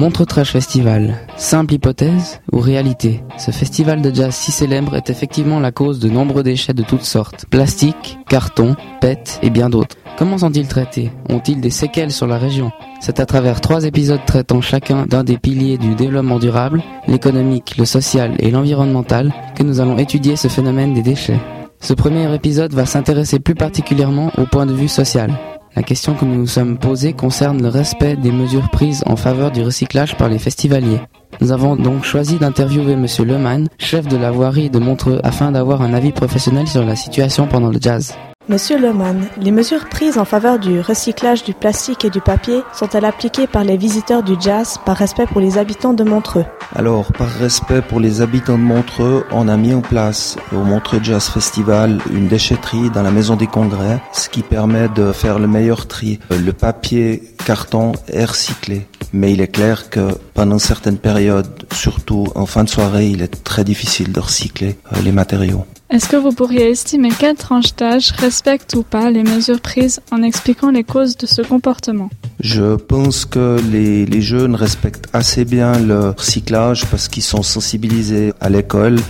Montre Trash Festival, simple hypothèse ou réalité Ce festival de jazz si célèbre est effectivement la cause de nombreux déchets de toutes sortes, plastique, carton, PET et bien d'autres. Comment sont-ils traités? Ont-ils des séquelles sur la région? C'est à travers trois épisodes traitant chacun d'un des piliers du développement durable, l'économique, le social et l'environnemental, que nous allons étudier ce phénomène des déchets. Ce premier épisode va s'intéresser plus particulièrement au point de vue social. La question que nous nous sommes posée concerne le respect des mesures prises en faveur du recyclage par les festivaliers. Nous avons donc choisi d'interviewer Monsieur Leman, chef de la voirie de Montreux, afin d'avoir un avis professionnel sur la situation pendant le jazz. Monsieur Leman, les mesures prises en faveur du recyclage du plastique et du papier sont-elles appliquées par les visiteurs du jazz par respect pour les habitants de Montreux? Alors, par respect pour les habitants de Montreux, on a mis en place au Montreux Jazz Festival une déchetterie dans la maison des congrès, ce qui permet de faire le meilleur tri. Le papier carton est recyclé. Mais il est clair que pendant certaines périodes, surtout en fin de soirée, il est très difficile de recycler euh, les matériaux. Est-ce que vous pourriez estimer quelle tranche d'âge respecte ou pas les mesures prises en expliquant les causes de ce comportement? Je pense que les, les jeunes respectent assez bien le recyclage parce qu'ils sont sensibilisés à l'école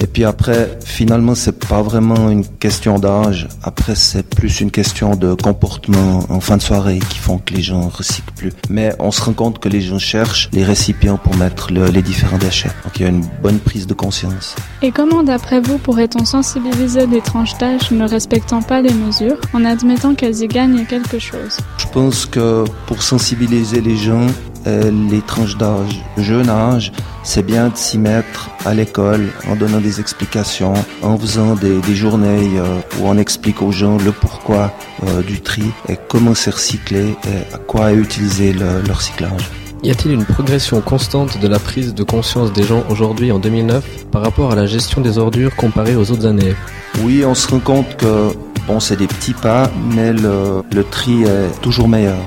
et puis après, finalement, c'est pas vraiment une question d'âge. Après, c'est plus une question de comportement en fin de soirée qui font que les gens recyclent plus. Mais on se rend compte que les gens cherchent les récipients pour mettre les différents déchets. Donc il y a une bonne prise de conscience. Et comment, d'après vous, pourrait-on sensibiliser des tranches d'âge ne respectant pas les mesures en admettant qu'elles y gagnent quelque chose? Je pense que pour sensibiliser les gens, euh, les tranches d'âge, jeune âge, c'est bien de s'y mettre à l'école en donnant des explications, en faisant des, journées euh, où on explique aux gens le pourquoi euh, du tri et comment c'est recyclé et à quoi utiliser le, le recyclage. Y a-t-il une progression constante de la prise de conscience des gens aujourd'hui en 2009 par rapport à la gestion des ordures comparée aux autres années? Oui, on se rend compte que bon, c'est des petits pas, mais le, le tri est toujours meilleur.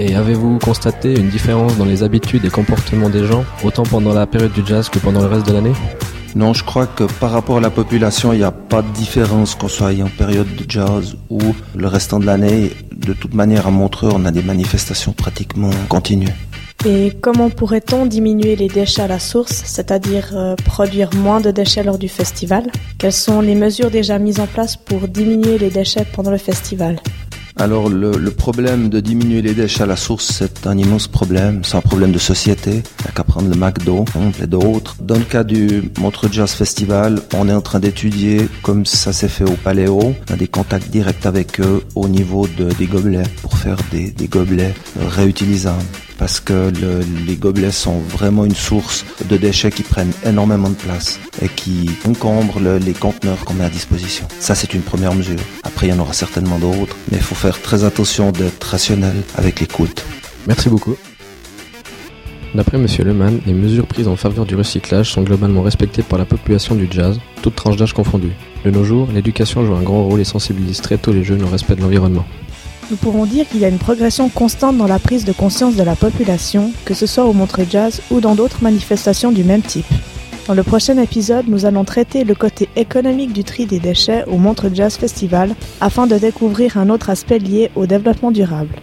Et avez-vous constaté une différence dans les habitudes et comportements des gens, autant pendant la période du jazz que pendant le reste de l'année? Non, je crois que par rapport à la population, il n'y a pas de différence qu'on soit en période de jazz ou le restant de l'année. De toute manière, à Montreux, on a des manifestations pratiquement continues. Et comment pourrait-on diminuer les déchets à la source, c'est-à-dire euh, produire moins de déchets lors du festival? Quelles sont les mesures déjà mises en place pour diminuer les déchets pendant le festival? Alors le, problème de diminuer les déchets à la source, c'est un immense problème. C'est un problème de société. Il n'y a qu'à prendre le McDo et d'autres. Dans le cas du Montreux Jazz Festival, on est en train d'étudier comme ça s'est fait au Paléo. On a des contacts directs avec eux au niveau de, des gobelets pour faire des, des gobelets réutilisables parce que le, les gobelets sont vraiment une source de déchets qui prennent énormément de place et qui encombrent le, les conteneurs qu'on met à disposition. Ça, c'est une première mesure. Après, il y en aura certainement d'autres, mais il faut faire très attention d'être rationnel avec l'écoute. Merci beaucoup. D'après M. Leman, les mesures prises en faveur du recyclage sont globalement respectées par la population du jazz, toutes tranches d'âge confondues. De nos jours, l'éducation joue un grand rôle et sensibilise très tôt les jeunes au respect de l'environnement. Nous pourrons dire qu'il y a une progression constante dans la prise de conscience de la population, que ce soit au Montreux Jazz ou dans d'autres manifestations du même type. Dans le prochain épisode, nous allons traiter le côté économique du tri des déchets au Montreux Jazz Festival afin de découvrir un autre aspect lié au développement durable.